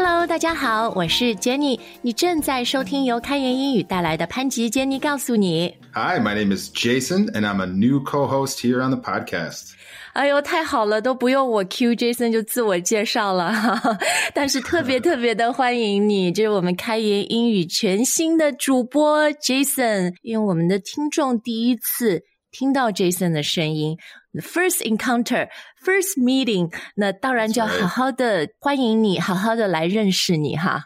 Hello，大家好，我是 Jenny，你正在收听由开言英语带来的潘吉 Jenny 告诉你。Hi, my name is Jason, and I'm a new co-host here on the podcast. 哎呦，太好了，都不用我 Q Jason 就自我介绍了，哈哈。但是特别特别的欢迎你，这是我们开言英语全新的主播 Jason，因为我们的听众第一次听到 Jason 的声音 ，first encounter。First meeting，那当然就要好好的欢迎你，好好的来认识你哈。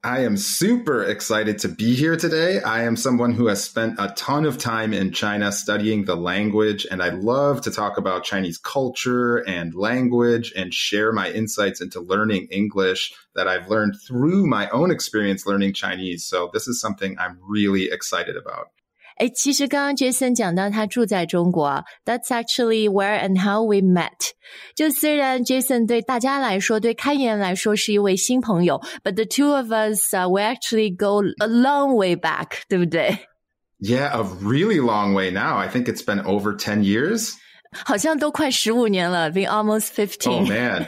I am super excited to be here today. I am someone who has spent a ton of time in China studying the language, and I love to talk about Chinese culture and language and share my insights into learning English that I've learned through my own experience learning Chinese. So, this is something I'm really excited about. 哎，其实刚刚 Jason 讲到他住在中国啊，That's actually where and how we met。就虽然 Jason 对大家来说，对开言来说是一位新朋友，but the two of us、uh, we actually go a long way back，对不对？ Yeah, a really long way now. I think it's been over 10 years. 好像都快十五年了，been almost Oh fifteen。 man,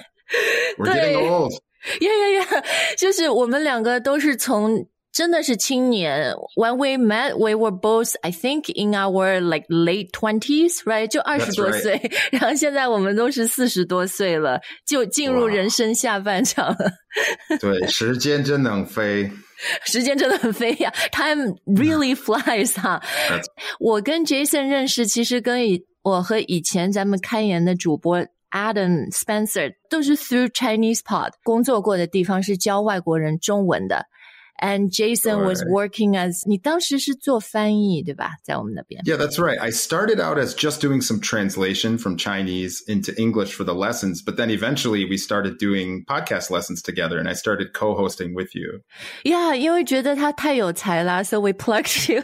we're getting Right. old. 呀呀呀！就是我们两个都是从 真的是青年。When we met, we were both, I think, in our like late twenties, right？就二十多 right. 岁。然后现在我们都是四十多岁了，就进入人生下半场了。对，时间真能飞。时间真的很飞呀，Time really flies 哈。我跟 Jason 认识，其实跟以我和以前咱们开言的主播 Adam Spencer 都是 through Chinese Pod 工作过的地方是教外国人中文的。And Jason was 对 working as 你当时是做翻译对吧？在我们那边。 Yeah, that's right. I started out as just doing some translation from Chinese into English for the lessons, but then eventually we started doing podcast lessons together and I started co-hosting with you. Yeah，因为觉得他太有才啦，so we plucked you.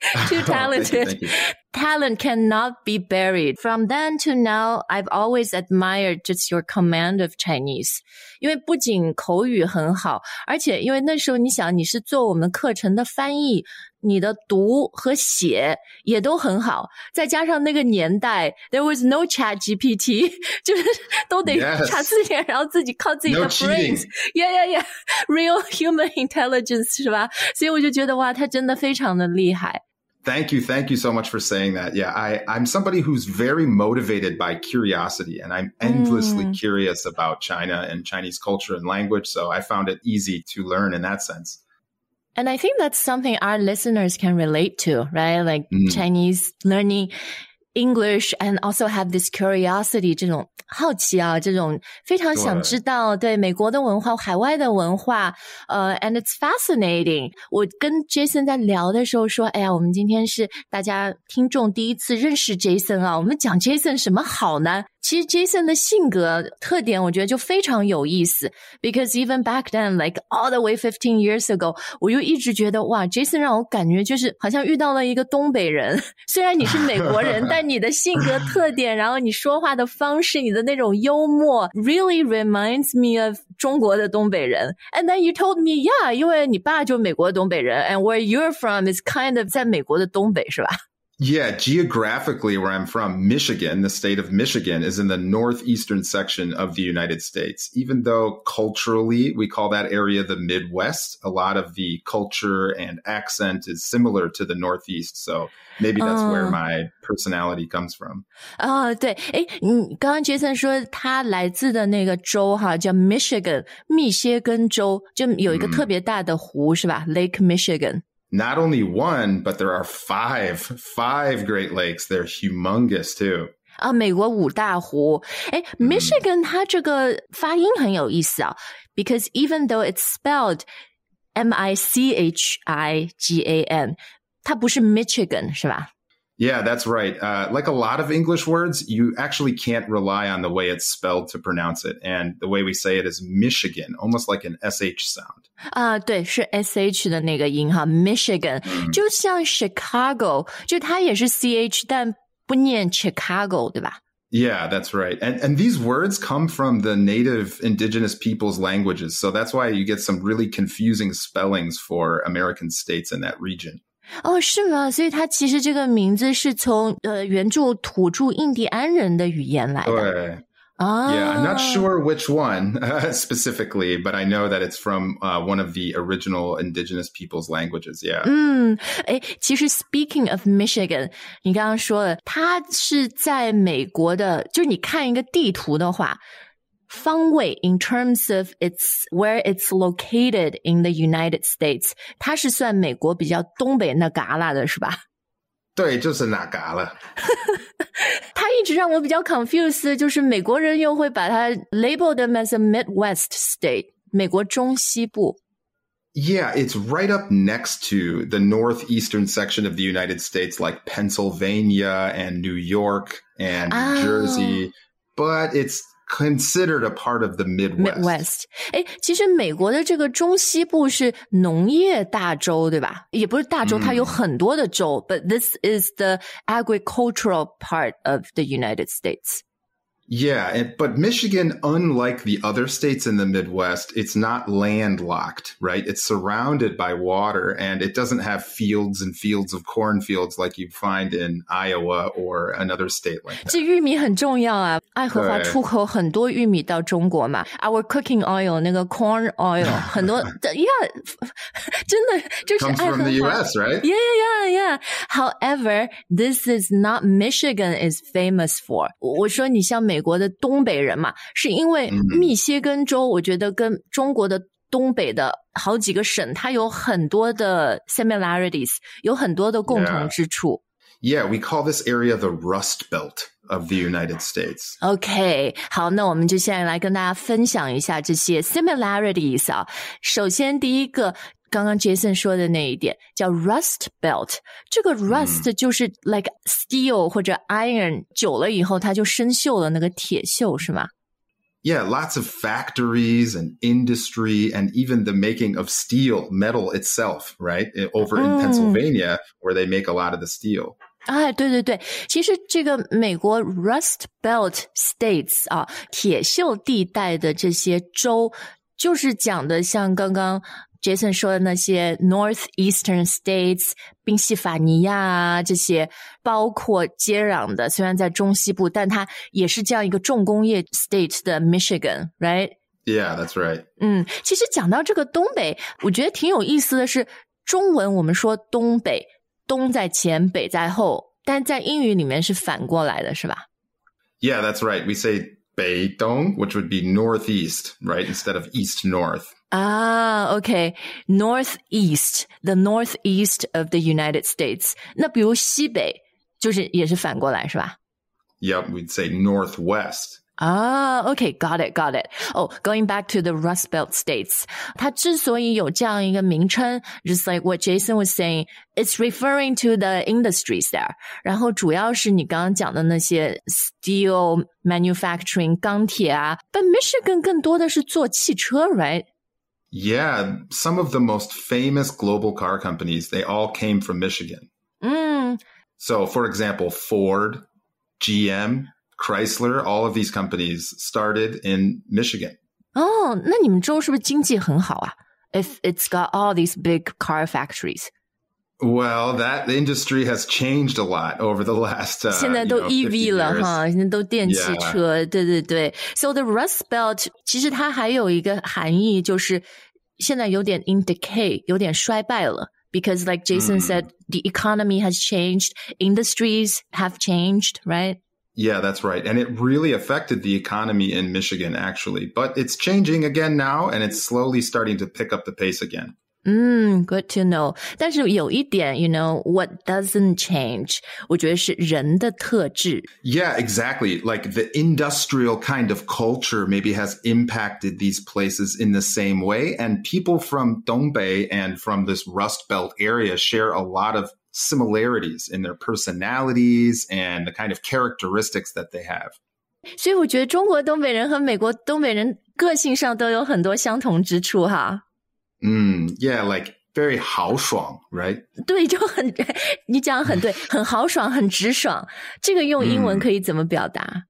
Too Oh, thank you, talented. thank you. Talent cannot be buried. From then to now, I've always admired just your command of Chinese. 因为不仅口语很好，而且因为那时候你想你是做我们课程的翻译，你的读和写也都很好，再加上那个年代，there was no Chat GPT，就是都得 Yes. 查字典，然后自己靠自己的 No cheating. brains。Yeah, yeah, yeah. Real human intelligence 是吧？所以我就觉得哇，他真的非常的厉害。 Thank you. Thank you so much for saying that. Yeah, I, I'm somebody who's very motivated by curiosity and I'm endlessly Mm. curious about China and Chinese culture and language. So I found it easy to learn in that sense. And I think that's something our listeners can relate to, right? Like Mm. Chinese learning English and also have this curiosity 这种好奇啊，这种非常想知道对美国的文化、海外的文化，呃、a n d it's fascinating。我跟 Jason 在聊的时候说，哎呀，我们今天是大家听众第一次认识 Jason 啊，我们讲 Jason 什么好呢？其实 Jason 的性格特点，我觉得就非常有意思。Because even back then, like all the way fifteen years ago，我就一直觉得哇，Jason 让我感觉就是好像遇到了一个东北人。虽然你是美国人，但你的性格特点，然后你说话的方式，你的那种幽默，really reminds me of 中国的东北人。And then you told me, yeah，因为你爸就美国东北人，and where you're from is kind of 在美国的东北，是吧？Yeah, geographically, where I'm from, Michigan, the state of Michigan, is in the northeastern section of the United States. Even though culturally we call that area the Midwest, a lot of the culture and accent is similar to the Northeast. So maybe that's where Oh. my personality comes from. 啊、对，诶，你刚刚 Jason 说他来自的那个州哈叫 Michigan，密歇根州，就有一个嗯特别大的湖、是吧？Lake Michigan。 Not only one, but there are five, five Great Lakes. They're humongous too. 啊，美国五大湖。诶 m i c h i g a n 它这个发音很有意思啊，because even though it's spelled M I C H I G A N，它不是 Michigan 是吧？ Yeah, that's right. Uh, like a lot of English words, you actually can't rely on the way it's spelled to pronounce it. And the way we say it is Michigan, almost like an SH sound. 啊，对，是 S H 的那个音哈，Michigan，、就像 Chicago，就它也是 C H，但不念 Chicago，对吧？ Yeah, that's right. And and these words come from the native indigenous people's languages. So that's why you get some really confusing spellings for American states in that region. 哦，是吗？所以它其实这个名字是从呃原住土著印第安人的语言来的。对 Ah. Yeah, I'm not sure which one uh, specifically, but I know that it's from uh, one of the original indigenous people's languages. Yeah. 嗯，哎，其实 speaking of Michigan，你刚刚说了，它是在美国的，就是你看一个地图的话，方位 in terms of its where it's located in the United States，它是算美国比较东北那旮旯的，是吧？对，就是那嘎了。它一直让我比较 confused，就是美国人又会把它 label them as a Midwest state，美国中西部。 Yeah, it's right up next to the northeastern section of the United States, like Pennsylvania and New York and Oh. Jersey, but it's considered a part of the Midwest. Midwest，哎，其实美国的这个中西部是农业大州，对吧？也不是大州，它有很多的州、b u t this is the agricultural part of the United States. Yeah, and, but Michigan, unlike the other states in the Midwest, it's not landlocked, right? It's surrounded by water and it doesn't have fields and fields of cornfields like you find in Iowa or another state like that. 这玉米很重要啊，爱荷华对出口很多玉米到中国嘛。Our cooking oil 那个 corn oil 很多，Yeah，真的就是 Comes 爱荷 from the 华。 US, right? Yeah, yeah, yeah. However, this is not Michigan is famous for. 我说你像美 国的东北人嘛，是因为嗯密歇根州，我觉得跟中国的东北的好几个省，它有很多的 similarities，有很多的共同.之处。Yeah, we call this area the Rust Belt of the United States. OK，好，那我们就现在来跟大家分享一下这些 similarities 啊。首先，第一个，刚刚 Jason 说的那一点叫 Rust Belt，这个 Rust 就是 like steel 或者 iron，久了以后它就生锈了，那个铁锈是吗？ Yeah, lots of factories and industry and even the making of steel, metal itself, right? I- Over in Mm. Pennsylvania, where they make a lot of the steel. 哎，对对对，其实这个美国 Rust Belt States 啊，铁锈地带的这些州，就是讲的像刚刚 Jason 说的那些 Northeastern States，宾夕法尼亚啊这些，包括接壤的，虽然在中西部，但它也是这样一个重工业 state 的 Michigan，right？Yeah, that's right. 嗯，其实讲到这个东北，我觉得挺有意思的是，中文我们说东北，东在前，北在后，但在英语里面是反过来的，是吧？Yeah, that's right. We say Beidong, which would be northeast, right? Instead of east north. 啊，OK，Northeast，the Northeast of the United States。那比如西北，就是也是反过来，是吧？ Yep, we'd say northwest. 啊，OK，got、it，got it。哦、g o i n g back to the Rust Belt states，它之所以有这样一个名称，just like what Jason was saying，it's referring to the industries there。然后主要是你刚刚讲的那些 steel manufacturing 钢铁啊，but Michigan 更多的是做汽车，right？ Yeah, some of the most famous global car companies, they all came from Michigan. 嗯 So, for example, Ford, GM, Chrysler, all of these companies started in Michigan. 哦，那你们州是不是经济很好啊？If it's got all these big car factories，、 Well, that industry has changed a lot over the last. Uh, 现在 you 都 know, ，EV 50了 years. 哈，现在都电汽 Yeah. 车对对对。So the Rust Belt 其实它还有一个含义，就是现在有点 in decay，有点衰败了。Because like Jason said, the economy has changed, industries have changed, right? Yeah, that's right. And it really affected the economy in Michigan, actually. But it's changing again now, and it's slowly starting to pick up the pace again. 嗯，good to know。但是有一点，you know what doesn't change，我觉得是人的特质。 Yeah, exactly. Like the industrial kind of culture maybe has impacted these places in the same way. And people from Dongbei and from this Rust Belt area share a lot of similarities in their personalities and the kind of characteristics that they have. 所以我觉得中国东北人和美国东北人个性上都有很多相同之处哈。 Mm, yeah, like very 豪爽, right? 对，就很你讲得很对，很豪爽，很直爽。这个用英文可以怎么表达？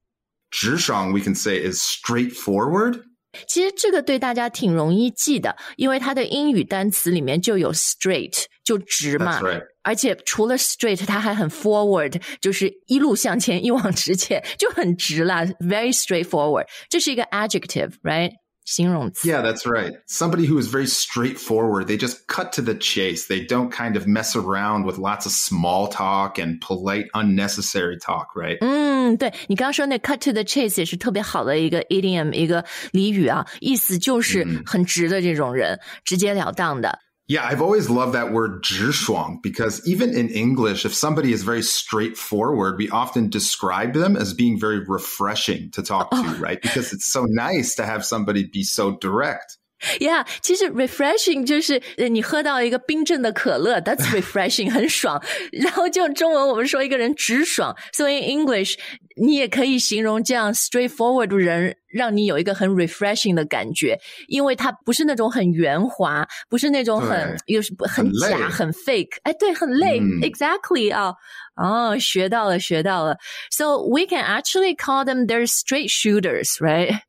直爽 we can say is straightforward. 其实这个对大家挺容易记的，因为它的英语单词里面就有 straight， 就直嘛 right. 而且除了 straight，它还很 forward，就是一路向前，一往直前，就很直啦，very straightforward。这是一个 adjective，right？形容词。Yeah, that's right. Somebody who is very straightforward. They just cut to the chase. They don't kind of mess around with lots of small talk and polite, unnecessary talk, right? 嗯，对你刚刚说那 cut to the chase 也是特别好的一个 idiom，一个俚语啊，意思就是很直的这种人，直截了当的。Yeah, I've always loved that word 直爽 because even in English, if somebody is very straightforward, we often describe them as being very refreshing to talk to, oh. right? Because it's so nice to have somebody be so direct. Yeah，其实 refreshing 就是呃你喝到一个冰镇的可乐，that's refreshing，很爽。然后就中文我们说一个人直爽，所以 English 你也可以形容这样 straightforward 的人，让你有一个很 refreshing 的感觉，因为他不是那种很圆滑，不是那种很对有时很很累假、很 fake，哎，对，很累、嗯 e x a c t l y 啊，哦，学到了，学到了。So we can actually call them they're straight shooters, right?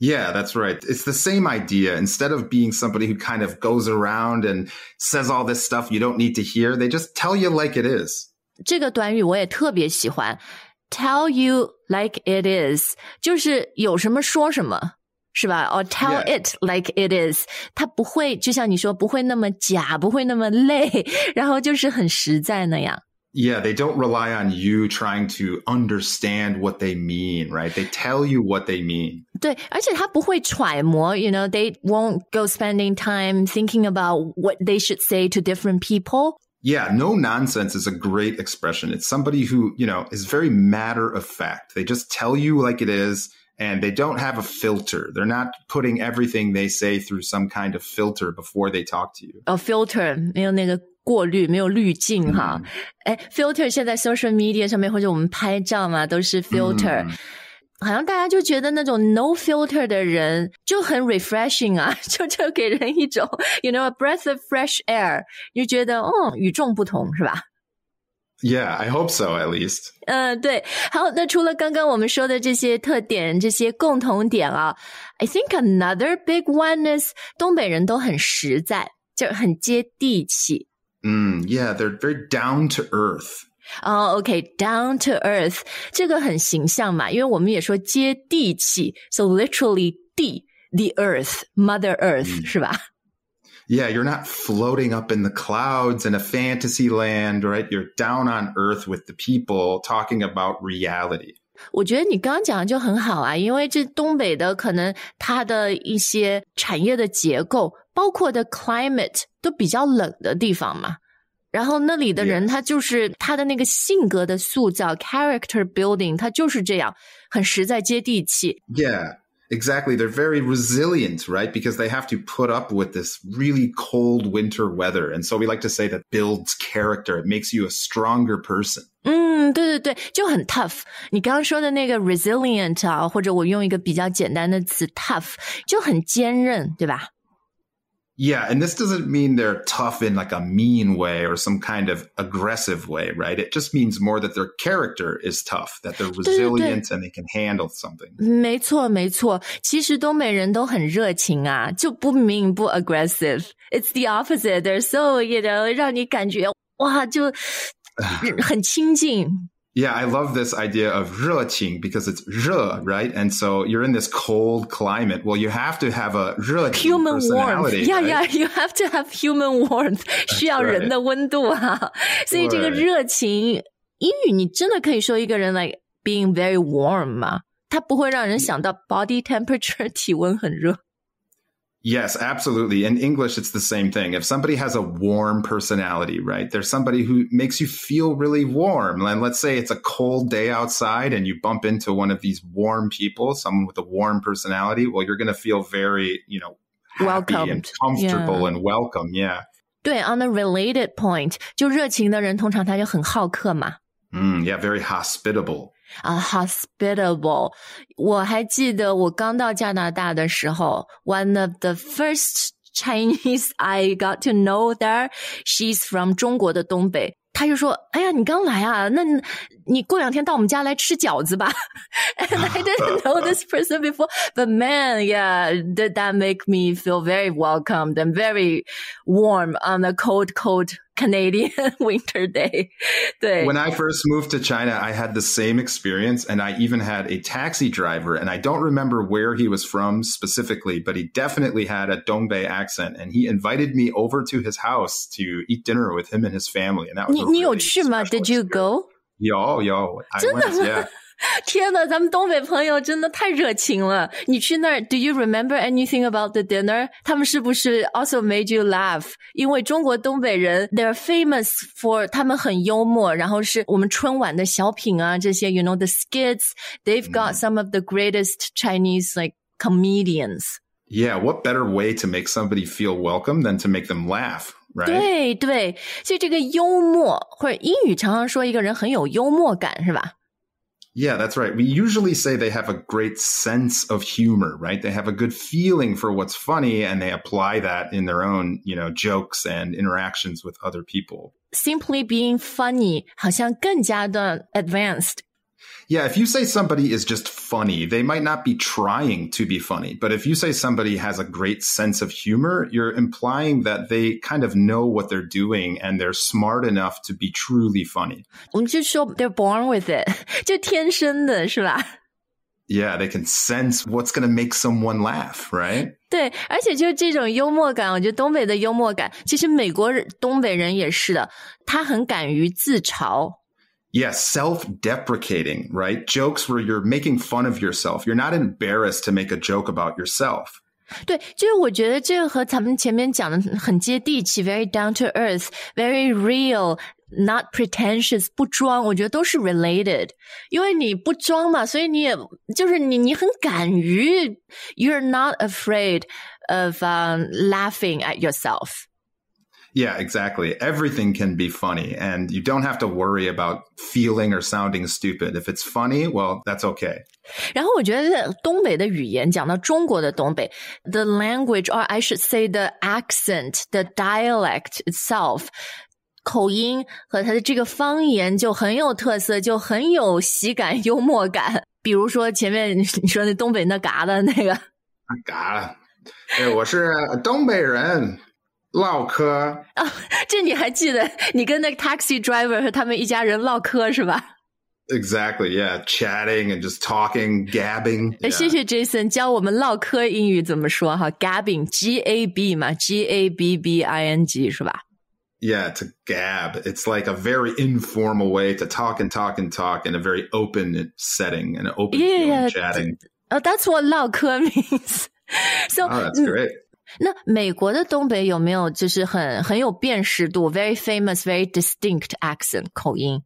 Yeah, that's right. It's the same idea. Instead of being somebody who kind of goes around and says all this stuff you don't need to hear, they just tell you like it is. 这个短语我也特别喜欢，tell you like it is，就是有什么说什么。是吧？or tell Yeah. it like it is，它不会就像你说，不会那么假，不会那么累，然后就是很实在那样。 Yeah, they don't rely on you trying to understand what they mean, right? They tell you what they mean. 对，而且他不会揣摩，you know, they won't go spending time thinking about what they should say to different people. Yeah, no nonsense is a great expression. It's somebody who, you know, is very matter of fact. They just tell you like it is and they don't have a filter. They're not putting everything they say through some kind of filter before they talk to you. 哦、f i l t e r 没有那个 过滤，没有滤镜哈。哎、f i l t e r 现在 social media 上面或者我们拍照嘛，都是 filter，、嗯好像大家就觉得那种 no filter 的人就很 refreshing 啊，就就给人一种 you know a breath of fresh air，你就觉得嗯与众不同是吧？Yeah, I hope so at least. 嗯，对。好，那除了刚刚我们说的这些特点、这些共同点啊，I think another big one is 东北人都很实在，就很接地气。Mm, yeah, they're very down to earth. 哦、o k d o w n to earth，这个很形象嘛，因为我们也说接地气，so literally 地 the earth mother earth、是吧？ Yeah, you're not floating up in the clouds in a fantasy land, right? You're down on earth with the people talking about reality. 我觉得你刚刚讲的就很好啊，因为这东北的可能它的一些产业的结构，包括的 climate 都比较冷的地方嘛。然后那里的人，他就是他的那个性格的塑造 （character building），他就是这样，很实在、接地气。Yeah, exactly. They're very resilient, right? Because they have to put up with this really cold winter weather. And so we like to say that builds character. It makes you a stronger person. 嗯，对对对，就很 tough。你刚刚说的那个 resilient 啊，或者我用一个比较简单的词 tough，就很坚韧，对吧？ Yeah, and this doesn't mean they're tough in like a mean way or some kind of aggressive way, right? It just means more that their character is tough, that they're resilient and they can handle something. 没错，没错。其实东北人都很热情啊，就不明不 aggressive。It's the opposite. They're so you know，让你感觉哇，就很亲近。 Yeah, I love this idea of 热情 because it's 热, right? And so you're in this cold climate. Well, you have to have a 热情 human personality. Warmth. Yeah, right? yeah, you have to have human warmth，需要人的温度啊。所以这个热情，英语你真的可以说一个人 like being very warm 嘛，它不会让人想到 body temperature 体温很热。Yes, absolutely. In English, it's the same thing. If somebody has a warm personality, right? There's somebody who makes you feel really warm. And let's say it's a cold day outside and you bump into one of these warm people, someone with a warm personality. Well, you're going to feel very, you know, happy and Welcomed. comfortable Yeah. and welcome. Yeah. 对，on a related point，就热情的人通常他就很好客嘛。 Mm, yeah, very hospitable. 啊、h o s p i t a b l e 我还记得我刚到加拿大的时候，one of the first Chinese I got to know there, she's from 中国的东北。他就说：“哎呀，你刚来啊？那你过两天到我们家来吃饺子吧。and I didn't know this person before, but man, yeah, did that make me feel very welcomed and very warm on a cold, cold Canadian winter day. When I first moved to China, I had the same experience and I even had a taxi driver and I don't remember where he was from specifically, but he definitely had a Dongbei accent and he invited me over to his house to eat dinner with him and his family. And that was 你你有去吗? Did you go? 有有，I went, yeah. 天呐，咱们东北朋友真的太热情了！你去那儿，Do you remember anything about the dinner？他们是不是 also made you laugh？因为中国东北人，they're famous for 他们很幽默，然后是我们春晚的小品啊，这些，you know the skits，they've got some of the greatest Chinese like comedians. Yeah, what better way to make somebody feel welcome than to make them laugh? Right? 对对，所以这个幽默或者英语常常说一个人很有幽默感，是吧？yeah, that's right. We usually say they have a great sense of humor, right? They have a good feeling for what's funny and they apply that in their own, you know, jokes and interactions with other people. Simply being funny 好像更加的 advanced yeah, if you say somebody is just funny, they might not be trying to be funny. But if you say somebody has a great sense of humor, you're implying that they kind of know what they're doing and they're smart enough to be truly funny. 我们就说 they're born with it，就天生的是吧？Yeah, they can sense what's going to make someone laugh, right? 对，而且就这种幽默感，我觉得东北的幽默感，其实美国东北人也是的，他很敢于自嘲。 yeah, self deprecating, right? Jokes where you're making fun of yourself. You're not embarrassed to make a joke about yourself. 对，就是我觉得这个和咱们前面讲的很接地气，very down to earth，very real，not pretentious，不装，我觉得都是 related。因为你不装嘛，所以你也就是你你很敢于，you're not afraid of um, laughing at yourself。 yeah, exactly. Everything can be funny and you don't have to worry about feeling or sounding stupid. If it's funny, well, that's okay. 然后我觉得东北的语言，讲到中国的东北，the language or I should say the accent, the dialect itself，口音和它的这个方言就很有特色，就很有喜感、幽默感。比如说前面你说那东北那嘎的那个，嘎，对，我是东北人。 唠嗑啊，这你还记得？你跟那个 taxi driver 和他们一家人唠嗑是吧？Exactly, yeah, chatting and just talking, gabbing. 谢谢 Jason 教我们唠嗑英语怎么说哈，gabbing, G A B 嘛，G A B B I N G 是吧？Yeah, to gab. It's like a very informal way to talk and talk and talk in a very open setting and open yeah, chatting. Oh, that's what 唠嗑 means. So, oh, that's great. 那美国的东北有没有就是很很有辨识度，very famous, very distinct accent 口音？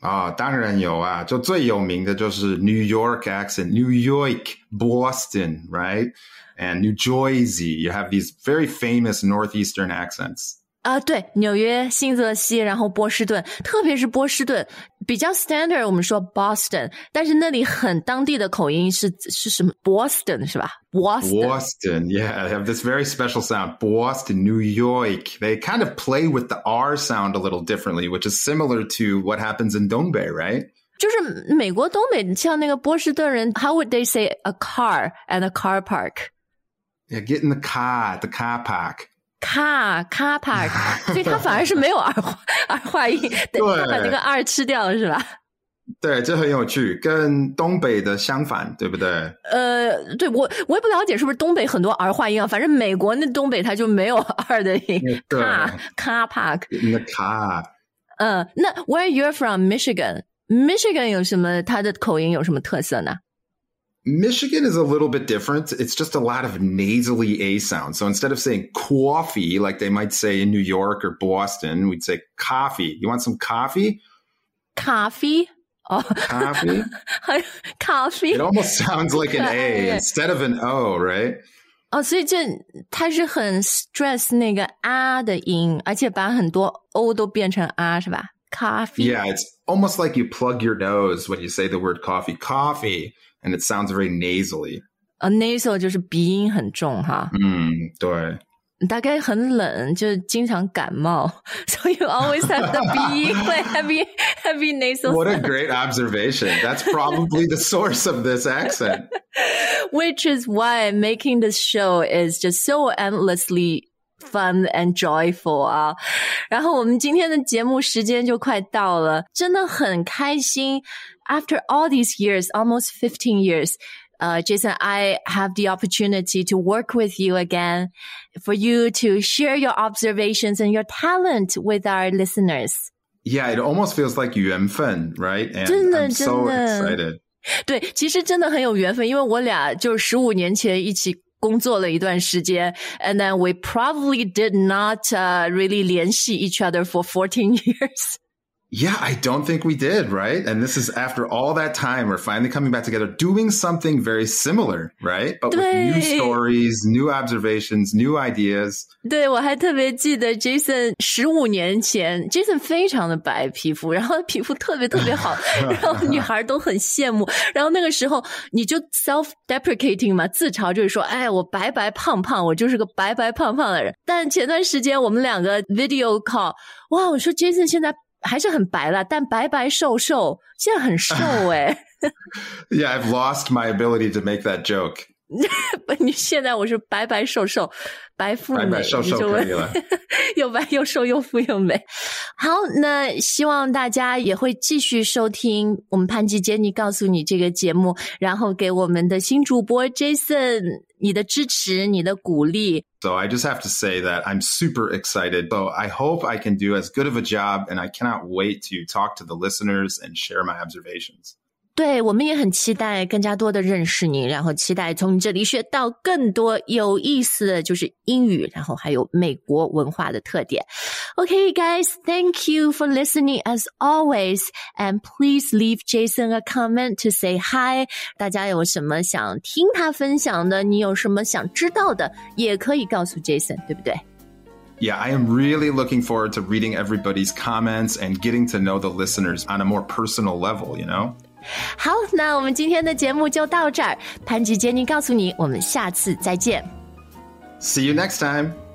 啊，当然有啊，就最有名的就是 New York accent, New York, Boston, right? And New Jersey. You have these very famous northeastern accents. 啊，对，纽约、新泽西，然后波士顿，特别是波士顿比较 standard，我们说 Boston，但是那里很当地的口音是是什么 Boston 是吧？Boston。Boston, yeah, they have this very special sound. Boston, New York. They kind of play with the R sound a little differently, which is similar to what happens in Dongbei, right? 就是美国东北，像那个波士顿人，How would they say a car and a car park? Yeah, get in the car, the car park. Car car park，所以它反而是没有儿化儿化音，等他把那个二吃掉是吧？对，这很有趣，跟东北的相反，对不对？呃，对我我也不了解是不是东北很多儿化音啊，反正美国那东北它就没有二的音。car car park，那 car。嗯，那 Where you're from Michigan？Michigan 有什么？它的口音有什么特色呢 ？Michigan is a little bit different. It's just a lot of nasally A sounds. So instead of saying coffee, like they might say in New York or Boston, we'd say coffee. You want some coffee? Coffee? Oh. Coffee? coffee? It almost sounds like an A instead of an O, right? 哦，所以这它是很 stress 那个啊的音，而且把很多 o 都变成啊，是吧？Coffee. Yeah, it's almost like you plug your nose when you say the word coffee. Coffee and it sounds very nasally. 呃、uh,，nasal 就是鼻音很重哈。嗯，对。 大概很冷，就经常感冒，so you always have the be like heavy heavy nasal. What a great observation! That's probably the source of this accent. Which is why making this show is just so endlessly fun and joyful 啊。然后我们今天的节目时间就快到了，真的很开心。 After all these years, almost fifteen years uh, Jason, I have the opportunity to work with you again for you to share your observations and your talent with our listeners. Yeah, it almost feels like 缘分, right? And I'm so excited. 对，其实真的很有缘分，因为我俩就十五年前一起工作了一段时间，and then we probably did not uh, really 联系 each other for fourteen years. Yeah, I don't think we did, right? And this is after all that time, we're finally coming back together, doing something very similar, right? But with new stories, new observations, new ideas. 对，我还特别记得 Jason 十五年前，Jason 非常的白皮肤，然后皮肤特别特别好，然后女孩都很羡慕。然后那个时候你就 self deprecating 嘛，自嘲就是说，哎，我白白胖胖，我就是个白白胖胖的人。但前段时间我们两个 video call，哇，我说 Jason 现在。 还是很白了，但白白瘦瘦，现在很瘦哎。yeah, I've lost my ability to make that joke. 你现在我是白白瘦瘦，白富美，白白瘦瘦可以了，又白又瘦又富又美。好，那希望大家也会继续收听我们潘吉杰尼告诉你这个节目，然后给我们的新主播 Jason 你的支持，你的鼓励。So I just have to say that I'm super excited. So I hope I can do as good of a job, and I cannot wait to talk to the listeners and share my observations. 对我们也很期待更加多的认识你，然后期待从你这里学到更多有意思的就是英语，然后还有美国文化的特点。Okay, guys, thank you for listening as always, and please leave Jason a comment to say hi. 大家有什么想听他分享的？你有什么想知道的，也可以告诉 Jason，对不对？Yeah, I am really looking forward to reading everybody's comments and getting to know the listeners on a more personal level, you know? 好，那我们今天的节目就到这儿。潘吉杰尼告诉你，我们下次再见。See you next time.